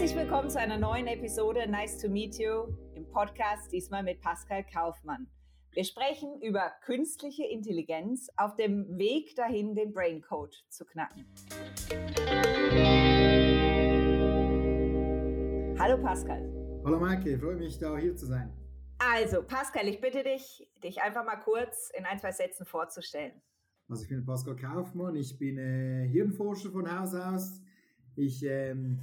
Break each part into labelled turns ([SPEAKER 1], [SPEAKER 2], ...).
[SPEAKER 1] Herzlich willkommen zu einer neuen Episode Nice to Meet You im Podcast, diesmal mit Pascal Kaufmann. Wir sprechen über künstliche Intelligenz auf dem Weg dahin, den Brain Code zu knacken. Hallo Pascal.
[SPEAKER 2] Hallo Maike, freue mich da hier zu sein.
[SPEAKER 1] Also Pascal, ich bitte dich, dich einfach mal kurz in ein, zwei Sätzen vorzustellen.
[SPEAKER 2] Also ich bin Pascal Kaufmann, ich bin äh, Hirnforscher von Haus aus. Ich ähm,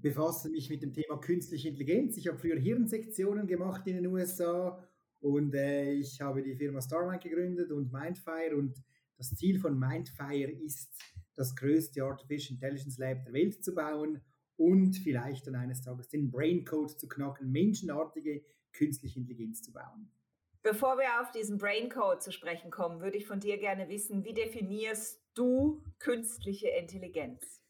[SPEAKER 2] befasse mich mit dem Thema künstliche Intelligenz. Ich habe früher Hirnsektionen gemacht in den USA und äh, ich habe die Firma Starmind gegründet und Mindfire und das Ziel von Mindfire ist, das größte Artificial Intelligence Lab der Welt zu bauen und vielleicht dann eines Tages den Brain Code zu knacken, menschenartige künstliche Intelligenz zu bauen.
[SPEAKER 1] Bevor wir auf diesen Brain Code zu sprechen kommen, würde ich von dir gerne wissen, wie definierst du künstliche Intelligenz?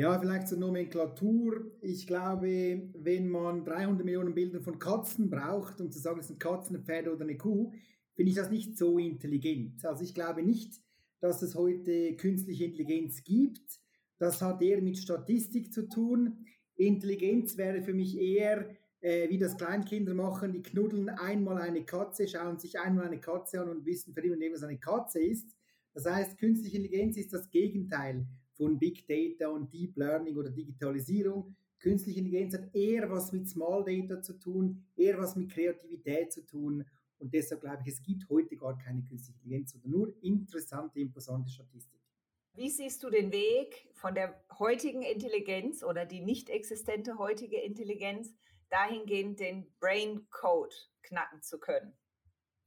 [SPEAKER 2] Ja, vielleicht zur Nomenklatur. Ich glaube, wenn man 300 Millionen Bilder von Katzen braucht, um zu sagen, es sind Katzen, ein Pferd oder eine Kuh, finde ich das nicht so intelligent. Also ich glaube nicht, dass es heute künstliche Intelligenz gibt. Das hat eher mit Statistik zu tun. Intelligenz wäre für mich eher, äh, wie das Kleinkinder machen, die knuddeln einmal eine Katze, schauen sich einmal eine Katze an und wissen für immer, was eine Katze ist. Das heißt, künstliche Intelligenz ist das Gegenteil von Big Data und Deep Learning oder Digitalisierung. Künstliche Intelligenz hat eher was mit Small Data zu tun, eher was mit Kreativität zu tun. Und deshalb glaube ich, es gibt heute gar keine künstliche Intelligenz, sondern nur interessante, imposante Statistik.
[SPEAKER 1] Wie siehst du den Weg von der heutigen Intelligenz oder die nicht existente heutige Intelligenz dahingehend den Brain Code knacken zu können?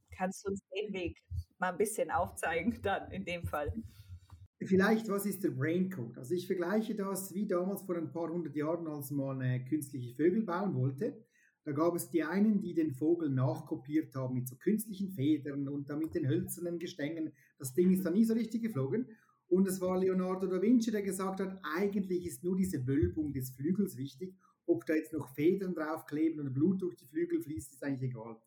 [SPEAKER 1] Kannst du uns den Weg mal ein bisschen aufzeigen dann in dem Fall?
[SPEAKER 2] Vielleicht, was ist der Brain Code? Also ich vergleiche das wie damals vor ein paar hundert Jahren, als man äh, künstliche Vögel bauen wollte. Da gab es die einen, die den Vogel nachkopiert haben mit so künstlichen Federn und dann mit den hölzernen Gestängen. Das Ding ist dann nie so richtig geflogen. Und es war Leonardo da Vinci, der gesagt hat, eigentlich ist nur diese Wölbung des Flügels wichtig. Ob da jetzt noch Federn draufkleben oder Blut durch die Flügel fließt, ist eigentlich egal.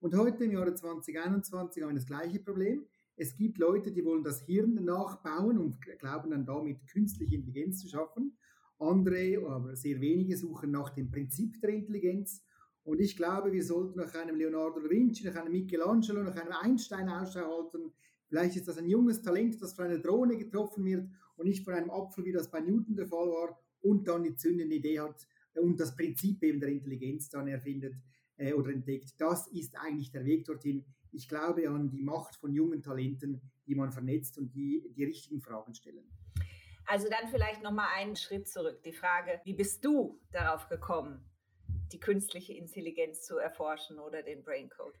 [SPEAKER 2] Und heute im Jahre 2021 haben wir das gleiche Problem. Es gibt Leute, die wollen das Hirn nachbauen und glauben dann damit künstliche Intelligenz zu schaffen. Andere, aber sehr wenige, suchen nach dem Prinzip der Intelligenz. Und ich glaube, wir sollten nach einem Leonardo da Vinci, nach einem Michelangelo, nach einem Einstein Ausschau halten, Vielleicht ist das ein junges Talent, das von einer Drohne getroffen wird und nicht von einem Apfel, wie das bei Newton der Fall war, und dann die zündende Idee hat und das Prinzip eben der Intelligenz dann erfindet äh, oder entdeckt. Das ist eigentlich der Weg dorthin. Ich glaube an die Macht von jungen Talenten, die man vernetzt und die die richtigen Fragen stellen.
[SPEAKER 1] Also dann vielleicht noch mal einen Schritt zurück. Die Frage, wie bist du darauf gekommen, die künstliche Intelligenz zu erforschen oder den Brain Code?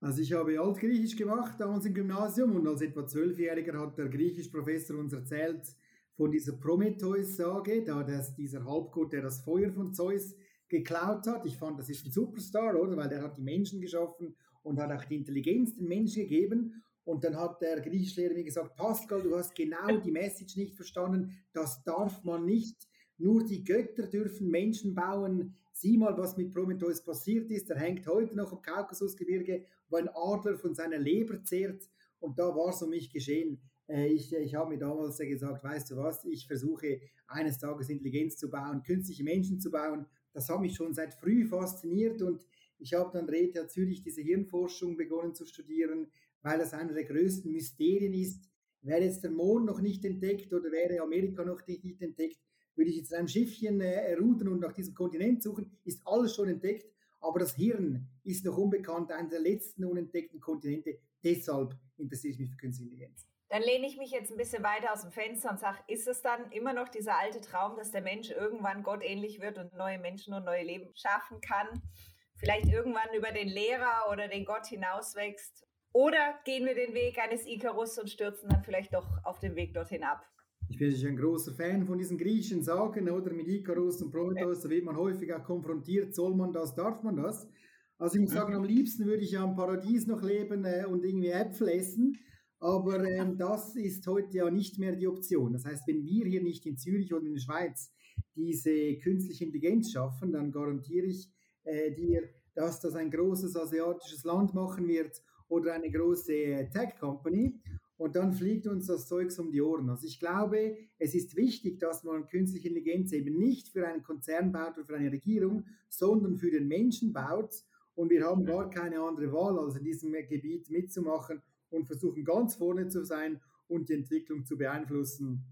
[SPEAKER 2] Also ich habe Altgriechisch gemacht damals im Gymnasium und als etwa Zwölfjähriger hat der Griechischprofessor uns erzählt von dieser Prometheus-Sage, da das, dieser Halbgott, der das Feuer von Zeus geklaut hat. Ich fand, das ist ein Superstar, oder? Weil der hat die Menschen geschaffen und hat auch die Intelligenz den Menschen gegeben. Und dann hat der Griechischlehrer mir gesagt, Pascal, du hast genau die Message nicht verstanden. Das darf man nicht. Nur die Götter dürfen Menschen bauen. Sieh mal, was mit Prometheus passiert ist. Er hängt heute noch im Kaukasusgebirge, wo ein Adler von seiner Leber zehrt. Und da war es um mich geschehen. Äh, ich, ich habe mir damals gesagt, weißt du was, ich versuche eines Tages Intelligenz zu bauen, künstliche Menschen zu bauen. Das hat mich schon seit früh fasziniert und ich habe dann RETH Zürich diese Hirnforschung begonnen zu studieren, weil das einer der größten Mysterien ist. Wäre jetzt der Mond noch nicht entdeckt oder wäre Amerika noch nicht entdeckt, würde ich jetzt in einem Schiffchen äh, rudern und nach diesem Kontinent suchen, ist alles schon entdeckt, aber das Hirn ist noch unbekannt, einer der letzten unentdeckten Kontinente. Deshalb interessiere ich mich für Künstliche Intelligenz.
[SPEAKER 1] Dann lehne ich mich jetzt ein bisschen weiter aus dem Fenster und sage, ist es dann immer noch dieser alte Traum, dass der Mensch irgendwann gottähnlich wird und neue Menschen und neue Leben schaffen kann? Vielleicht irgendwann über den Lehrer oder den Gott hinauswächst? Oder gehen wir den Weg eines Icarus und stürzen dann vielleicht doch auf dem Weg dorthin ab?
[SPEAKER 2] Ich bin ein großer Fan von diesen griechischen Sagen, oder mit Icarus und Prometheus, da wird man häufig auch konfrontiert, soll man das, darf man das? Also ich muss sagen, am liebsten würde ich ja am Paradies noch leben äh, und irgendwie Äpfel essen, aber ähm, das ist heute ja nicht mehr die Option. Das heißt, wenn wir hier nicht in Zürich oder in der Schweiz diese künstliche Intelligenz schaffen, dann garantiere ich äh, dir, dass das ein großes asiatisches Land machen wird oder eine große äh, Tech-Company. und dann fliegt uns das Zeugs um die Ohren. Also ich glaube, es ist wichtig, dass man künstliche Intelligenz eben nicht für einen Konzern baut oder für eine Regierung, sondern für den Menschen baut. Und wir haben gar keine andere Wahl, als in diesem Gebiet mitzumachen und versuchen ganz vorne zu sein und die Entwicklung zu beeinflussen.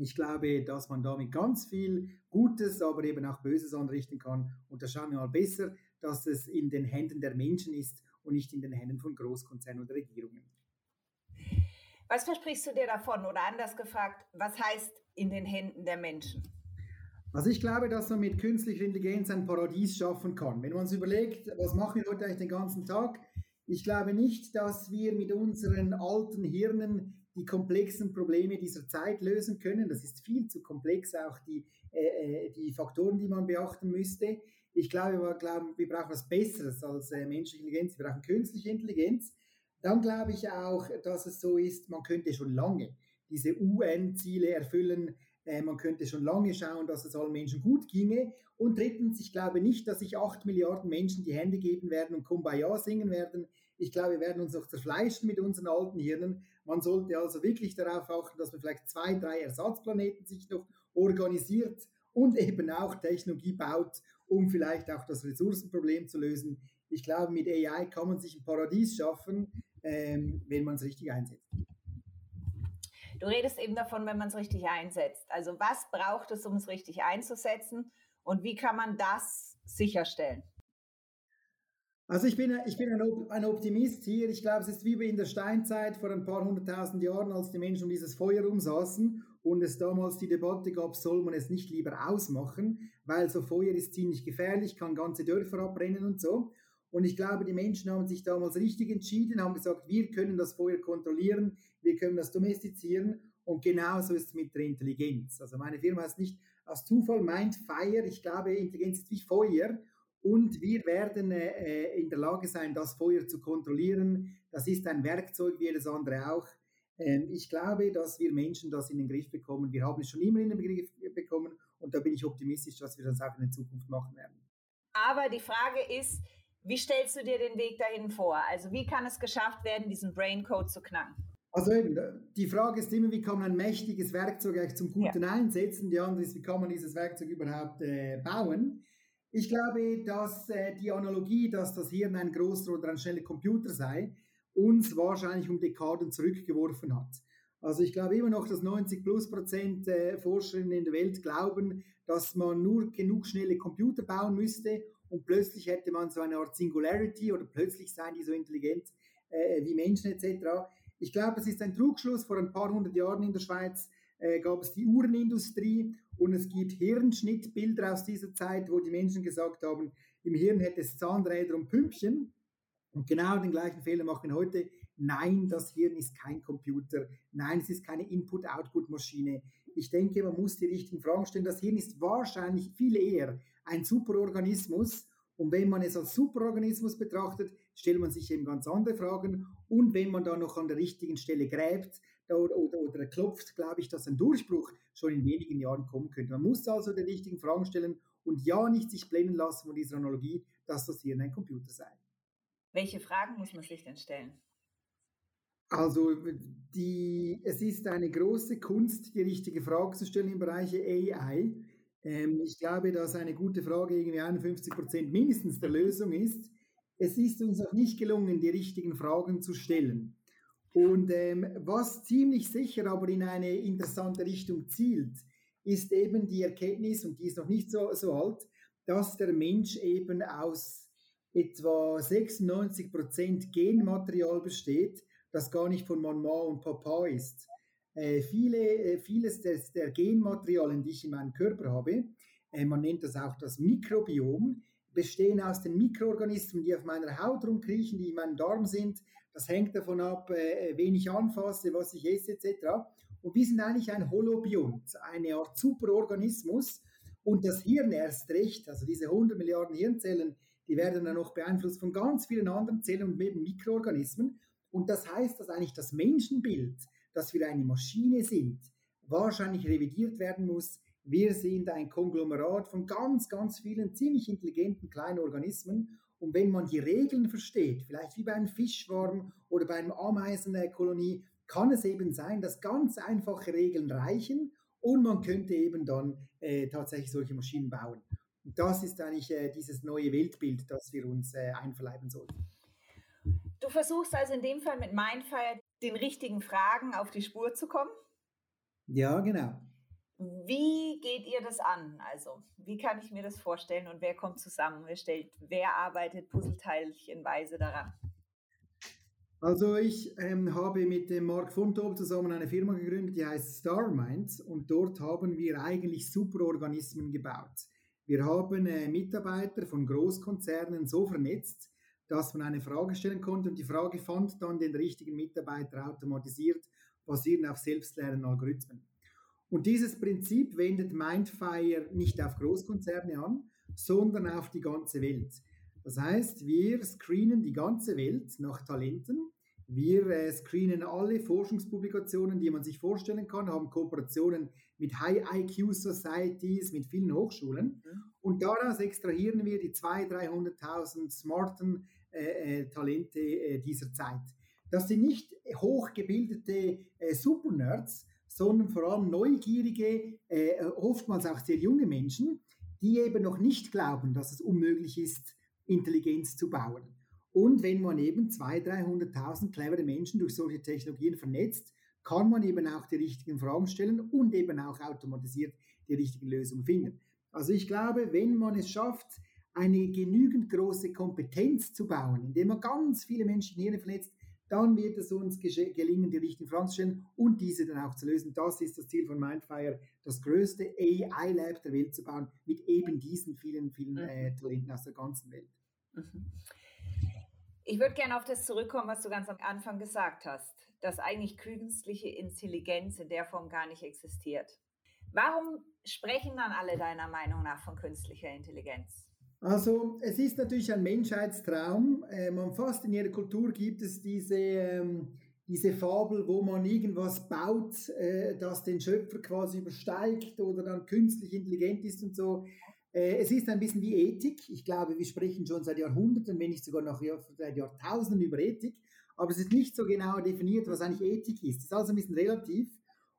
[SPEAKER 2] Ich glaube, dass man damit ganz viel Gutes, aber eben auch Böses anrichten kann. Und da schauen wir mal besser, dass es in den Händen der Menschen ist und nicht in den Händen von Großkonzernen und Regierungen.
[SPEAKER 1] Was versprichst du dir davon? Oder anders gefragt, was heißt in den Händen der Menschen?
[SPEAKER 2] Also ich glaube, dass man mit künstlicher Intelligenz ein Paradies schaffen kann. Wenn man uns überlegt, was machen wir heute eigentlich den ganzen Tag? Ich glaube nicht, dass wir mit unseren alten Hirnen die komplexen Probleme dieser Zeit lösen können. Das ist viel zu komplex, auch die, äh, äh die Faktoren, die man beachten müsste. Ich glaube, wir, glauben, wir brauchen was Besseres als äh, menschliche Intelligenz. Wir brauchen künstliche Intelligenz. Dann glaube ich auch, dass es so ist, man könnte schon lange diese UN-Ziele erfüllen. Äh, man könnte schon lange schauen, dass es allen Menschen gut ginge. Und drittens, ich glaube nicht, dass sich acht Milliarden Menschen die Hände geben werden und Kumbaya singen werden. Ich glaube, wir werden uns noch zerfleischen mit unseren alten Hirnen. Man sollte also wirklich darauf achten, dass man vielleicht zwei, drei Ersatzplaneten sich noch organisiert und eben auch Technologie baut, um vielleicht auch das Ressourcenproblem zu lösen. Ich glaube, mit AI kann man sich ein Paradies schaffen, ähm, wenn man es richtig einsetzt.
[SPEAKER 1] Du redest eben davon, wenn man es richtig einsetzt. Also was braucht es, um es richtig einzusetzen und wie kann man das sicherstellen?
[SPEAKER 2] Also ich bin, ich bin ein Optimist hier. Ich glaube, es ist wie in der Steinzeit vor ein paar hunderttausend Jahren, als die Menschen um dieses Feuer rumsaßen und es damals die Debatte gab, soll man es nicht lieber ausmachen, weil so Feuer ist ziemlich gefährlich, kann ganze Dörfer abbrennen und so. Und ich glaube, die Menschen haben sich damals richtig entschieden, haben gesagt, wir können das Feuer kontrollieren, wir können das domestizieren. Und genauso ist es mit der Intelligenz. Also meine Firma heißt nicht aus Zufall meint Fire. Ich glaube, Intelligenz ist wie Feuer. Und wir werden äh, in der Lage sein, das Feuer zu kontrollieren. Das ist ein Werkzeug wie jedes andere auch. Ähm, ich glaube, dass wir Menschen das in den Griff bekommen. Wir haben es schon immer in den Griff bekommen und da bin ich optimistisch, dass wir das auch in der Zukunft machen werden.
[SPEAKER 1] Aber die Frage ist, wie stellst du dir den Weg dahin vor? Also wie kann es geschafft werden, diesen Braincode zu knacken?
[SPEAKER 2] Also eben, die Frage ist immer, wie kann man ein mächtiges Werkzeug eigentlich zum Guten ja. einsetzen? Die andere ist, wie kann man dieses Werkzeug überhaupt äh, bauen? Ich glaube, dass äh, die Analogie, dass das Hirn ein großer oder ein schneller Computer sei, uns wahrscheinlich um Dekaden zurückgeworfen hat. Also ich glaube immer noch, dass 90 plus Prozent äh, Forscherinnen in der Welt glauben, dass man nur genug schnelle Computer bauen müsste und plötzlich hätte man so eine Art Singularity oder plötzlich seien die so intelligent äh, wie Menschen etc. Ich glaube, das ist ein Trugschluss. Vor ein paar hundert Jahren in der Schweiz äh, gab es die Uhrenindustrie und es gibt Hirnschnittbilder aus dieser Zeit, wo die Menschen gesagt haben, im Hirn hätte es Zahnräder und Pümpchen. Und genau den gleichen Fehler machen heute. Nein, das Hirn ist kein Computer. Nein, es ist keine Input-Output-Maschine. Ich denke, man muss die richtigen Fragen stellen. Das Hirn ist wahrscheinlich viel eher ein Superorganismus. Und wenn man es als Superorganismus betrachtet, stellt man sich eben ganz andere Fragen. Und wenn man da noch an der richtigen Stelle gräbt oder, oder, oder klopft, glaube ich, dass ein Durchbruch schon in wenigen Jahren kommen könnte. Man muss also die richtigen Fragen stellen und ja nicht sich blenden lassen von dieser Analogie, dass das Hirn ein Computer sei.
[SPEAKER 1] Welche Fragen muss man sich denn stellen?
[SPEAKER 2] Also die, es ist eine große Kunst, die richtige Frage zu stellen im Bereich AI. Ähm, ich glaube, dass eine gute Frage irgendwie 51 Prozent mindestens der Lösung ist. Es ist uns auch nicht gelungen, die richtigen Fragen zu stellen. Und ähm, was ziemlich sicher aber in eine interessante Richtung zielt, ist eben die Erkenntnis, und die ist noch nicht so, so alt, dass der Mensch eben aus etwa 96 Prozent Genmaterial besteht, das gar nicht von Mama und Papa ist. Äh, viele, äh, vieles des, der Genmaterialien, die ich in meinem Körper habe, äh, man nennt das auch das Mikrobiom, bestehen aus den Mikroorganismen, die auf meiner Haut rumkriechen, die in meinem Darm sind. Das hängt davon ab, äh, wen ich anfasse, was ich esse etc. Und wir sind eigentlich ein Holobiont, eine Art Superorganismus. Und das Hirn erst recht, also diese 100 Milliarden Hirnzellen, die werden dann noch beeinflusst von ganz vielen anderen Zellen und Mikroorganismen. Und das heißt, dass eigentlich das Menschenbild, dass wir eine Maschine sind, wahrscheinlich revidiert werden muss. Wir sind ein Konglomerat von ganz, ganz vielen ziemlich intelligenten kleinen Organismen. Und wenn man die Regeln versteht, vielleicht wie bei einem Fischschwarm oder bei einer Ameisenkolonie, kann es eben sein, dass ganz einfache Regeln reichen und man könnte eben dann äh, tatsächlich solche Maschinen bauen. Und das ist eigentlich äh, dieses neue Weltbild, das wir uns äh, einverleiben sollten.
[SPEAKER 1] Du versuchst also in dem Fall mit Mindfire den richtigen Fragen auf die Spur zu kommen?
[SPEAKER 2] Ja, genau.
[SPEAKER 1] Wie geht ihr das an? Also, wie kann ich mir das vorstellen und wer kommt zusammen? Wer stellt, wer arbeitet puzzleteilchenweise daran?
[SPEAKER 2] Also ich ähm, habe mit dem Mark Fontop zusammen eine Firma gegründet, die heißt StarMinds und dort haben wir eigentlich Superorganismen gebaut. Wir haben äh, Mitarbeiter von Großkonzernen so vernetzt, dass man eine Frage stellen konnte und die Frage fand dann den richtigen Mitarbeiter automatisiert, basierend auf selbstlernenden Algorithmen. Und dieses Prinzip wendet Mindfire nicht auf Großkonzerne an, sondern auf die ganze Welt. Das heißt, wir screenen die ganze Welt nach Talenten. Wir äh, screenen alle Forschungspublikationen, die man sich vorstellen kann, haben Kooperationen mit High-IQ-Societies, mit vielen Hochschulen. Mhm. Und daraus extrahieren wir die 200.000, 300.000 smarten äh, äh, Talente äh, dieser Zeit. Das sind nicht hochgebildete äh, Supernerds, sondern vor allem neugierige, äh, oftmals auch sehr junge Menschen, die eben noch nicht glauben, dass es unmöglich ist, Intelligenz zu bauen. Und wenn man eben 200.000, 300.000 clevere Menschen durch solche Technologien vernetzt, kann man eben auch die richtigen Fragen stellen und eben auch automatisiert die richtigen Lösungen finden. Also ich glaube, wenn man es schafft, eine genügend große Kompetenz zu bauen, indem man ganz viele Menschen hier vernetzt, dann wird es uns gelingen, die richtigen Fragen zu stellen und diese dann auch zu lösen. Das ist das Ziel von Mindfire, das größte AI-Lab der Welt zu bauen, mit eben diesen vielen, vielen mhm. äh, Talenten aus der ganzen Welt. Mhm.
[SPEAKER 1] Ich würde gerne auf das zurückkommen, was du ganz am Anfang gesagt hast, dass eigentlich künstliche Intelligenz in der Form gar nicht existiert. Warum sprechen dann alle deiner Meinung nach von künstlicher Intelligenz?
[SPEAKER 2] Also es ist natürlich ein Menschheitstraum. Äh, man fast in jeder Kultur gibt es diese, ähm, diese Fabel, wo man irgendwas baut, äh, das den Schöpfer quasi übersteigt oder dann künstlich intelligent ist und so. Äh, es ist ein bisschen wie Ethik. Ich glaube, wir sprechen schon seit Jahrhunderten, wenn nicht sogar noch seit Jahrtausenden über Ethik. Aber es ist nicht so genau definiert, was eigentlich Ethik ist. Es ist also ein bisschen relativ.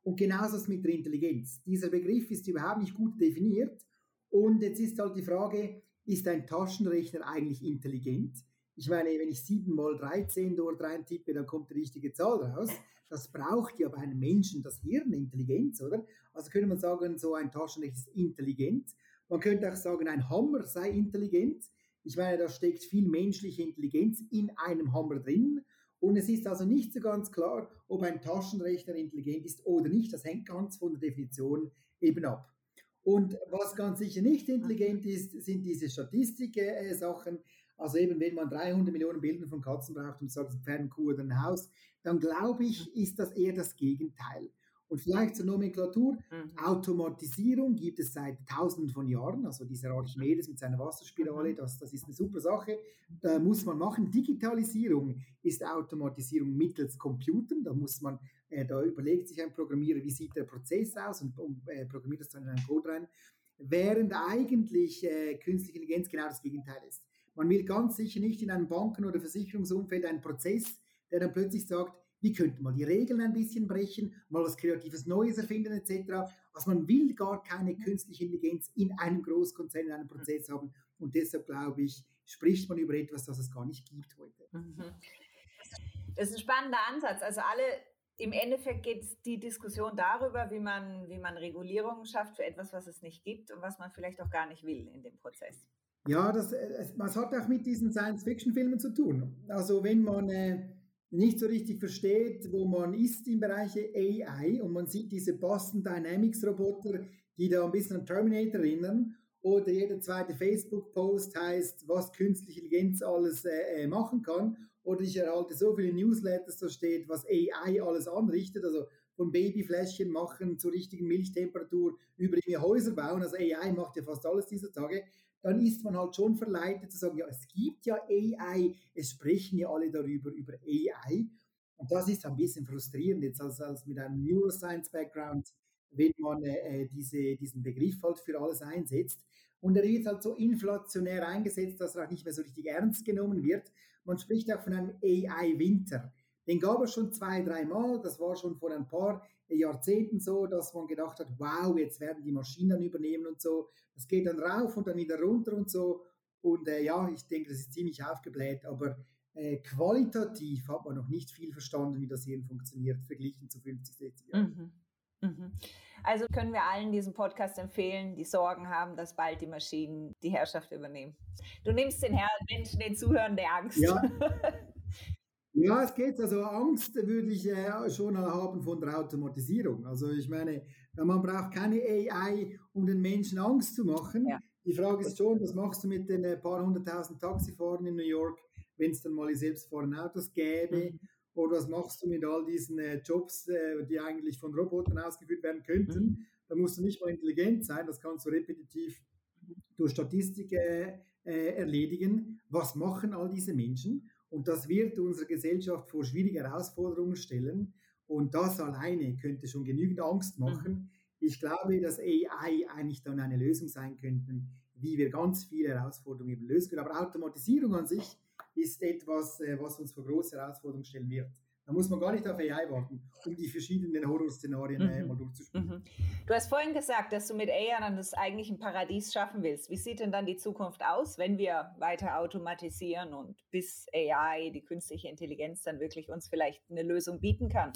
[SPEAKER 2] Und genauso ist es mit der Intelligenz. Dieser Begriff ist überhaupt nicht gut definiert. Und jetzt ist halt die Frage, ist ein Taschenrechner eigentlich intelligent? Ich meine, wenn ich 7 mal 13 dort reintippe, dann kommt die richtige Zahl raus. Das braucht ja bei einem Menschen das Hirn, Intelligenz, oder? Also könnte man sagen, so ein Taschenrechner ist intelligent. Man könnte auch sagen, ein Hammer sei intelligent. Ich meine, da steckt viel menschliche Intelligenz in einem Hammer drin. Und es ist also nicht so ganz klar, ob ein Taschenrechner intelligent ist oder nicht. Das hängt ganz von der Definition eben ab. Und was ganz sicher nicht intelligent ist, sind diese Statistik-Sachen. Also eben, wenn man 300 Millionen Bilder von Katzen braucht, um zu sagen, Pferd, ein Kuh oder ein Haus, dann glaube ich, ist das eher das Gegenteil. Und vielleicht zur Nomenklatur. Mhm. Automatisierung gibt es seit tausenden von Jahren. Also dieser Archimedes mit seiner Wasserspirale, mhm. das, das ist eine super Sache. Da muss man machen. Digitalisierung ist Automatisierung mittels Computern. Da muss man, äh, da überlegt sich ein Programmierer, wie sieht der Prozess aus und, und äh, programmiert das dann in einen Code rein. Während eigentlich äh, künstliche Intelligenz genau das Gegenteil ist. Man will ganz sicher nicht in einem Banken- oder Versicherungsumfeld einen Prozess, der dann plötzlich sagt, wie könnte man die Regeln ein bisschen brechen, mal was Kreatives Neues erfinden etc. Also man will gar keine künstliche Intelligenz in einem Großkonzern, in einem Prozess haben und deshalb glaube ich, spricht man über etwas, das es gar nicht gibt heute. Mhm.
[SPEAKER 1] Das ist ein spannender Ansatz. Also alle im Endeffekt geht die Diskussion darüber, wie man, wie man Regulierungen schafft für etwas, was es nicht gibt und was man vielleicht auch gar nicht will in dem Prozess.
[SPEAKER 2] Ja, das, das hat auch mit diesen Science-Fiction-Filmen zu tun. Also wenn man äh, nicht so richtig versteht, wo man ist im Bereich AI und man sieht diese Boston Dynamics Roboter, die da ein bisschen an Terminator erinnern oder jeder zweite Facebook-Post heißt, was künstliche Intelligenz alles äh, äh, machen kann oder ich erhalte so viele Newsletters, da steht, was AI alles anrichtet, also von Babyfläschchen machen zur richtigen Milchtemperatur über die Häuser bauen, also AI macht ja fast alles dieser Tage dann ist man halt schon verleitet zu sagen, ja, es gibt ja AI, es sprechen ja alle darüber, über AI. Und das ist ein bisschen frustrierend jetzt als, als mit einem Neuroscience-Background, wenn man äh, diese, diesen Begriff halt für alles einsetzt. Und er wird halt so inflationär eingesetzt, dass er auch nicht mehr so richtig ernst genommen wird. Man spricht auch von einem AI-Winter. Den gab es schon zwei, dreimal. Das war schon vor ein paar Jahrzehnten so, dass man gedacht hat, wow, jetzt werden die Maschinen übernehmen und so. Das geht dann rauf und dann wieder runter und so. Und äh, ja, ich denke, das ist ziemlich aufgebläht, aber äh, qualitativ hat man noch nicht viel verstanden, wie das Hirn funktioniert, verglichen zu 50, 60 Jahren.
[SPEAKER 1] Mhm. Mhm. Also können wir allen diesen Podcast empfehlen, die Sorgen haben, dass bald die Maschinen die Herrschaft übernehmen. Du nimmst den Herrn Menschen, den Zuhören der Angst.
[SPEAKER 2] Ja. Ja, es geht. Also Angst würde ich äh, schon haben von der Automatisierung. Also ich meine, man braucht keine AI, um den Menschen Angst zu machen. Ja. Die Frage ist schon, was machst du mit den äh, paar hunderttausend Taxifahrern in New York, wenn es dann mal die selbstfahrenden Autos gäbe? Mhm. Oder was machst du mit all diesen äh, Jobs, äh, die eigentlich von Robotern ausgeführt werden könnten? Mhm. Da musst du nicht mal intelligent sein, das kannst du repetitiv durch Statistik äh, äh, erledigen. Was machen all diese Menschen? Und das wird unsere Gesellschaft vor schwierige Herausforderungen stellen. Und das alleine könnte schon genügend Angst mhm. machen. Mhm. Ich glaube, dass AI eigentlich dann eine Lösung sein könnte, wie wir ganz viele Herausforderungen lösen können. Aber Automatisierung an sich ist etwas, äh, was uns vor große Herausforderungen stellen wird. Da muss man gar nicht auf AI warten, um die verschiedenen Horrorszenarien äh, mhm. mal durchzuspielen. Mhm.
[SPEAKER 1] Du hast vorhin gesagt, dass du mit AI dann das eigentlich ein Paradies schaffen willst. Wie sieht denn dann die Zukunft aus, wenn wir weiter automatisieren und bis AI, die künstliche Intelligenz, dann wirklich uns vielleicht eine Lösung bieten kann?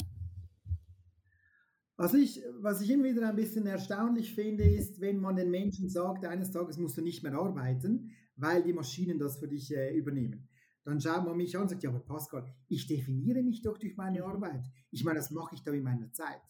[SPEAKER 2] Also ich, was ich immer wieder ein bisschen erstaunlich finde, ist, wenn man den Menschen sagt, eines Tages musst du nicht mehr arbeiten, weil die Maschinen das für dich äh, übernehmen. Dann schaut man mich an und sagt, ja, aber Pascal, ich definiere mich doch durch meine mhm. Arbeit. Ich meine, das mache ich da in meiner Zeit.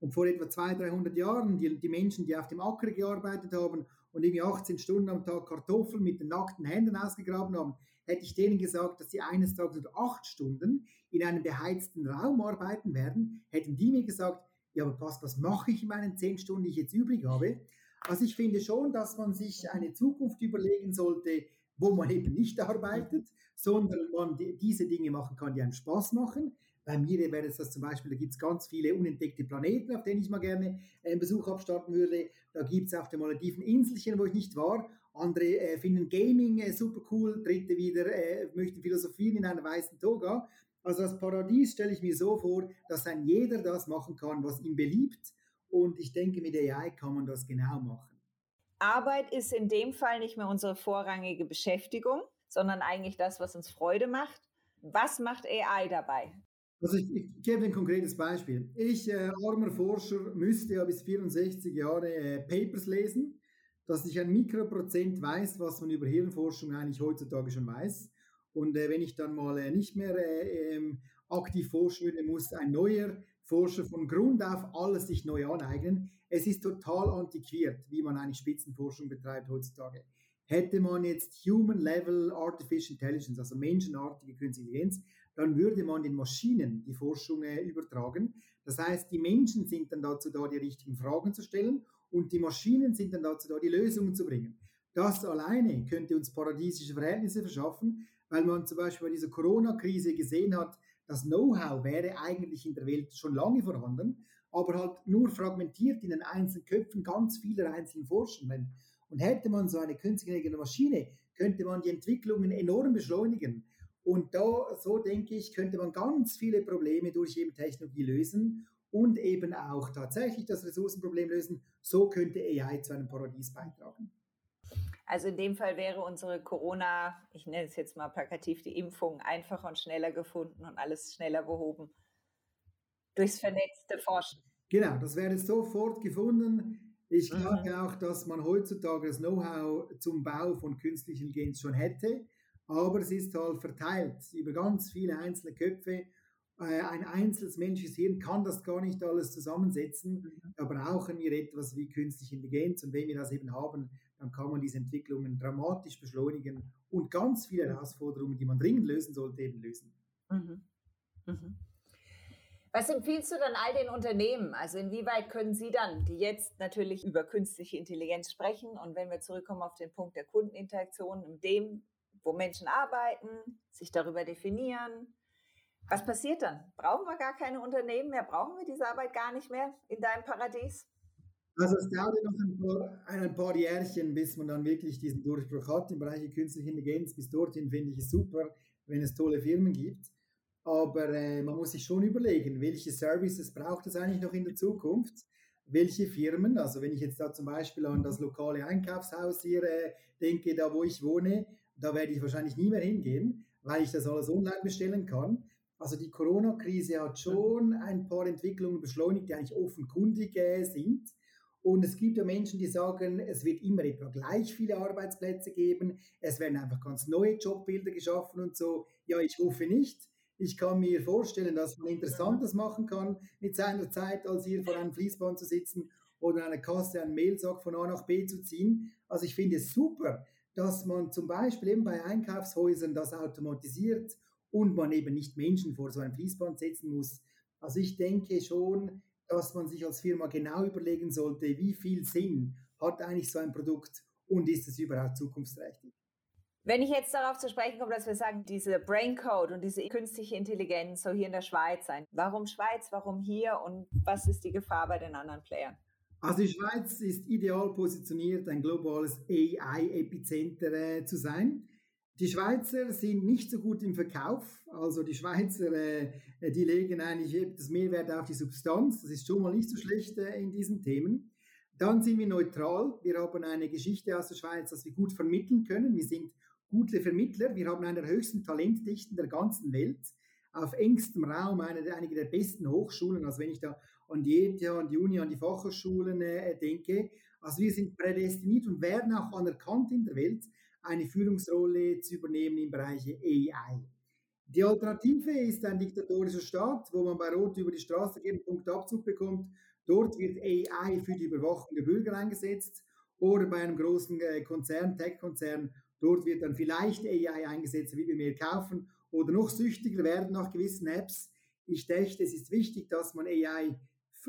[SPEAKER 2] Und vor etwa 200, 300 Jahren, die, die Menschen, die auf dem Acker gearbeitet haben und irgendwie 18 Stunden am Tag Kartoffeln mit den nackten Händen ausgegraben haben, hätte ich denen gesagt, dass sie eines Tages oder acht Stunden in einem beheizten Raum arbeiten werden, hätten die mir gesagt, ja, aber Pascal, was mache ich in meinen zehn Stunden, die ich jetzt übrig habe? Also ich finde schon, dass man sich eine Zukunft überlegen sollte, wo man eben nicht arbeitet, sondern man diese Dinge machen kann, die einem Spaß machen. Bei mir wäre es das zum Beispiel, da gibt es ganz viele unentdeckte Planeten, auf denen ich mal gerne einen Besuch abstarten würde. Da gibt es auf den Malediven Inselchen, wo ich nicht war. Andere äh, finden Gaming äh, super cool, dritte wieder äh, möchten philosophieren in einer weißen Toga. Also das Paradies stelle ich mir so vor, dass ein jeder das machen kann, was ihm beliebt. Und ich denke, mit AI kann man das genau machen.
[SPEAKER 1] Arbeit ist in dem Fall nicht mehr unsere vorrangige Beschäftigung, sondern eigentlich das, was uns Freude macht. Was macht AI dabei?
[SPEAKER 2] Also ich, ich gebe ein konkretes Beispiel. Ich, äh, armer Forscher, müsste ja bis 64 Jahre äh, Papers lesen, dass ich ein Mikroprozent weiß, was man über Hirnforschung eigentlich heutzutage schon weiß. Und äh, wenn ich dann mal äh, nicht mehr äh, ähm, aktiv forschen würde, muss ein neuer Forscher von Grund auf alles sich neu aneignen. Es ist total antiquiert, wie man eine Spitzenforschung betreibt heutzutage. Hätte man jetzt Human Level Artificial Intelligence, also menschenartige Künstliche Intelligenz, dann würde man den Maschinen die Forschung äh, übertragen. Das heißt, die Menschen sind dann dazu da, die richtigen Fragen zu stellen und die Maschinen sind dann dazu da, die Lösungen zu bringen. Das alleine könnte uns paradiesische Verhältnisse verschaffen, weil man zum Beispiel bei dieser Corona-Krise gesehen hat, das Know-how wäre eigentlich in der Welt schon lange vorhanden, aber halt nur fragmentiert in den einzelnen Köpfen ganz vieler einzelnen Forschenden. Und hätte man so eine künstliche Maschine, könnte man die Entwicklungen enorm beschleunigen. Und da, so denke ich, könnte man ganz viele Probleme durch eben Technologie lösen und eben auch tatsächlich das Ressourcenproblem lösen. So könnte AI zu einem Paradies beitragen.
[SPEAKER 1] Also in dem Fall wäre unsere Corona, ich nenne es jetzt mal plakativ, die Impfung einfacher und schneller gefunden und alles schneller behoben. Durchs vernetzte Forschen.
[SPEAKER 2] Genau, das wäre sofort gefunden. Ich mhm. glaube mhm. auch, dass man heutzutage das Know-how zum Bau von künstlicher Intelligenz schon hätte, aber es ist halt verteilt über ganz viele einzelne Köpfe. Äh, ein einzelnes menschliches Hirn kann das gar nicht alles zusammensetzen. Mhm. Da brauchen wir etwas wie künstliche Intelligenz und wenn wir das eben haben, dann kann man diese Entwicklungen dramatisch beschleunigen und ganz viele Herausforderungen, die man dringend lösen sollte, eben lösen. Mhm.
[SPEAKER 1] Mhm. Was empfiehlst du dann all den Unternehmen? Also inwieweit können sie dann, die jetzt natürlich über künstliche Intelligenz sprechen und wenn wir zurückkommen auf den Punkt der Kundeninteraktion, in dem, wo Menschen arbeiten, sich darüber definieren, was passiert dann? Brauchen wir gar keine Unternehmen mehr? Brauchen wir diese Arbeit gar nicht mehr in deinem Paradies?
[SPEAKER 2] Also es dauert noch ein paar, ein paar Jährchen, bis man dann wirklich diesen Durchbruch hat im Bereich künstliche Intelligenz. Bis dorthin finde ich es super, wenn es tolle Firmen gibt. Aber äh, man muss sich schon überlegen, welche Services braucht es eigentlich noch in der Zukunft? Welche Firmen, also wenn ich jetzt da zum Beispiel an das lokale Einkaufshaus hier äh, denke, da wo ich wohne, da werde ich wahrscheinlich nie mehr hingehen, weil ich das alles online bestellen kann. Also die Corona-Krise hat schon ein paar Entwicklungen beschleunigt, die eigentlich offenkundig äh, sind. Und es gibt ja Menschen, die sagen, es wird immer etwa gleich viele Arbeitsplätze geben, es werden einfach ganz neue Jobbilder geschaffen und so. Ja, ich hoffe nicht. Ich kann mir vorstellen, dass man Interessantes machen kann mit seiner Zeit, als hier vor einem Fließband zu sitzen oder in einer Kasse einen Mailsack von A nach B zu ziehen. Also ich finde es super, dass man zum Beispiel eben bei Einkaufshäusern das automatisiert und man eben nicht Menschen vor so ein Fließband setzen muss. Also ich denke schon, dass man sich als Firma genau überlegen sollte, wie viel Sinn hat eigentlich so ein Produkt und ist es überhaupt zukunftsträchtig.
[SPEAKER 1] Wenn ich jetzt darauf zu sprechen komme, dass wir sagen, diese Brain Code und diese künstliche Intelligenz soll hier in der Schweiz sein. Warum Schweiz? Warum hier? Und was ist die Gefahr bei den anderen Playern?
[SPEAKER 2] Also die Schweiz ist ideal positioniert, ein globales AI-Epizenter äh, zu sein. Die Schweizer sind nicht so gut im Verkauf. Also die Schweizer, äh, die legen eigentlich das Mehrwert auf die Substanz. Das ist schon mal nicht so schlecht äh, in diesen Themen. Dann sind wir neutral. Wir haben eine Geschichte aus der Schweiz, dass wir gut vermitteln können. Wir sind gute Vermittler. Wir haben eine der höchsten Talentdichten der ganzen Welt. Auf engstem Raum eine, einige der besten Hochschulen. Also wenn ich da an die ETH, an die Uni, an die Fachhochschulen äh, denke. Also wir sind prädestiniert und werden auch anerkannt in der Welt eine Führungsrolle zu übernehmen im Bereich AI. Die Alternative ist ein diktatorischer Staat, wo man bei Rot über die Straße geht und Punktabzug bekommt. Dort wird AI für die Überwachung der Bürger eingesetzt. Oder bei einem großen äh, Konzern, Tech-Konzern, dort wird dann vielleicht AI eingesetzt, wie wir mehr kaufen oder noch süchtiger werden nach gewissen Apps. Ich denke, es ist wichtig, dass man AI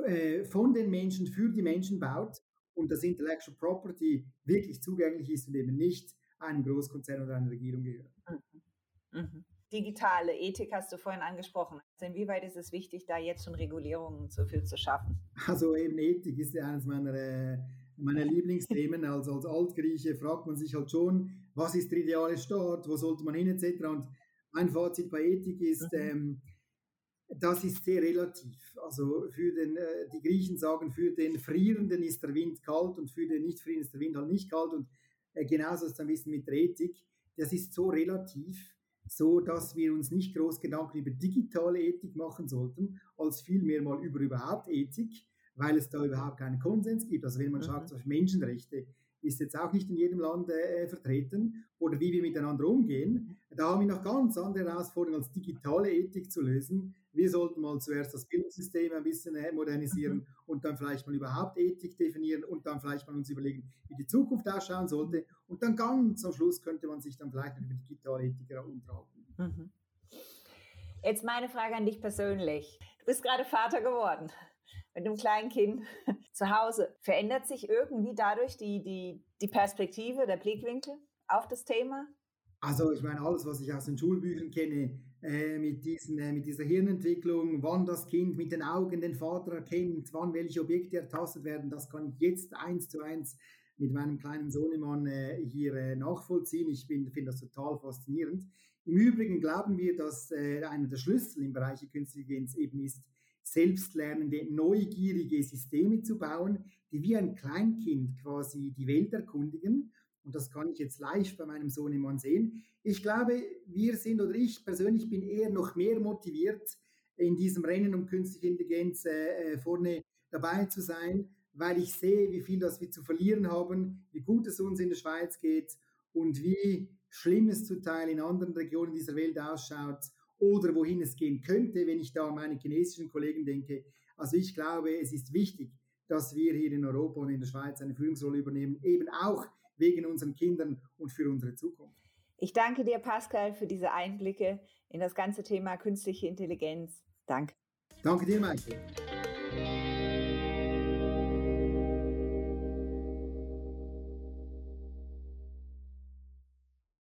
[SPEAKER 2] äh, von den Menschen für die Menschen baut und das Intellectual Property wirklich zugänglich ist und eben nicht einem Großkonzern oder einer Regierung gehört.
[SPEAKER 1] Mhm. Mhm. Digitale Ethik hast du vorhin angesprochen. Also inwieweit ist es wichtig, da jetzt schon Regulierungen zu viel zu schaffen?
[SPEAKER 2] Also eben Ethik ist ja eines meiner, äh, meiner Lieblingsthemen. Also als Altgrieche fragt man sich halt schon, was ist der ideale Staat, wo sollte man hin etc. Und mein Fazit bei Ethik ist, mhm. ähm, das ist sehr relativ. Also für den, äh, die Griechen sagen, für den Frierenden ist der Wind kalt und für den Nicht-Frierenden ist der Wind halt nicht kalt. Und äh, genauso ist es ein bisschen mit der Ethik. Das ist so relativ, so dass wir uns nicht groß Gedanken über digitale Ethik machen sollten, als vielmehr mal über überhaupt Ethik, weil es da überhaupt keinen Konsens gibt. Also wenn man mhm. schaut, zum Beispiel Menschenrechte ist jetzt auch nicht in jedem Land äh, vertreten oder wie wir miteinander umgehen. Da haben wir noch ganz andere Herausforderungen als digitale Ethik zu lösen. Wir sollten mal zuerst das Bildungssystem ein bisschen äh, modernisieren mhm. und dann vielleicht mal überhaupt Ethik definieren und dann vielleicht mal uns überlegen, wie die Zukunft ausschauen sollte. Und dann ganz am Schluss könnte man sich dann vielleicht über digitale Ethik unterhalten. Mhm.
[SPEAKER 1] Jetzt meine Frage an dich persönlich. Du bist gerade Vater geworden mit einem kleinen Kind zu Hause. Verändert sich irgendwie dadurch die, die, die Perspektive, der Blickwinkel auf das Thema?
[SPEAKER 2] Also ich meine, alles, was ich aus den Schulbüchern kenne, äh, mit, diesen, äh, mit dieser Hirnentwicklung, wann das Kind mit den Augen den Vater erkennt, wann welche Objekte ertastet werden, das kann ich jetzt eins zu eins mit meinem kleinen Sohnemann äh, hier äh, nachvollziehen. Ich finde das total faszinierend. Im Übrigen glauben wir, dass äh, einer der Schlüssel im Bereich der künstlichen Intelligenz eben ist, selbstlernende, neugierige Systeme zu bauen, die wie ein Kleinkind quasi die Welt erkundigen und das kann ich jetzt live bei meinem Sohn Sohnemann sehen. Ich glaube, wir sind oder ich persönlich bin eher noch mehr motiviert, in diesem Rennen um künstliche Intelligenz äh, äh, vorne dabei zu sein, weil ich sehe, wie viel das wir zu verlieren haben, wie gut es uns in der Schweiz geht und wie schlimm es zum Teil in anderen Regionen dieser Welt ausschaut oder wohin es gehen könnte, wenn ich da an meine chinesischen Kollegen denke. Also ich glaube, es ist wichtig, dass wir hier in Europa und in der Schweiz eine Führungsrolle übernehmen, eben auch wegen unseren Kindern und für unsere Zukunft.
[SPEAKER 1] Ich danke dir, Pascal, für diese Einblicke in das ganze Thema künstliche Intelligenz. Danke.
[SPEAKER 2] Danke dir, Michael.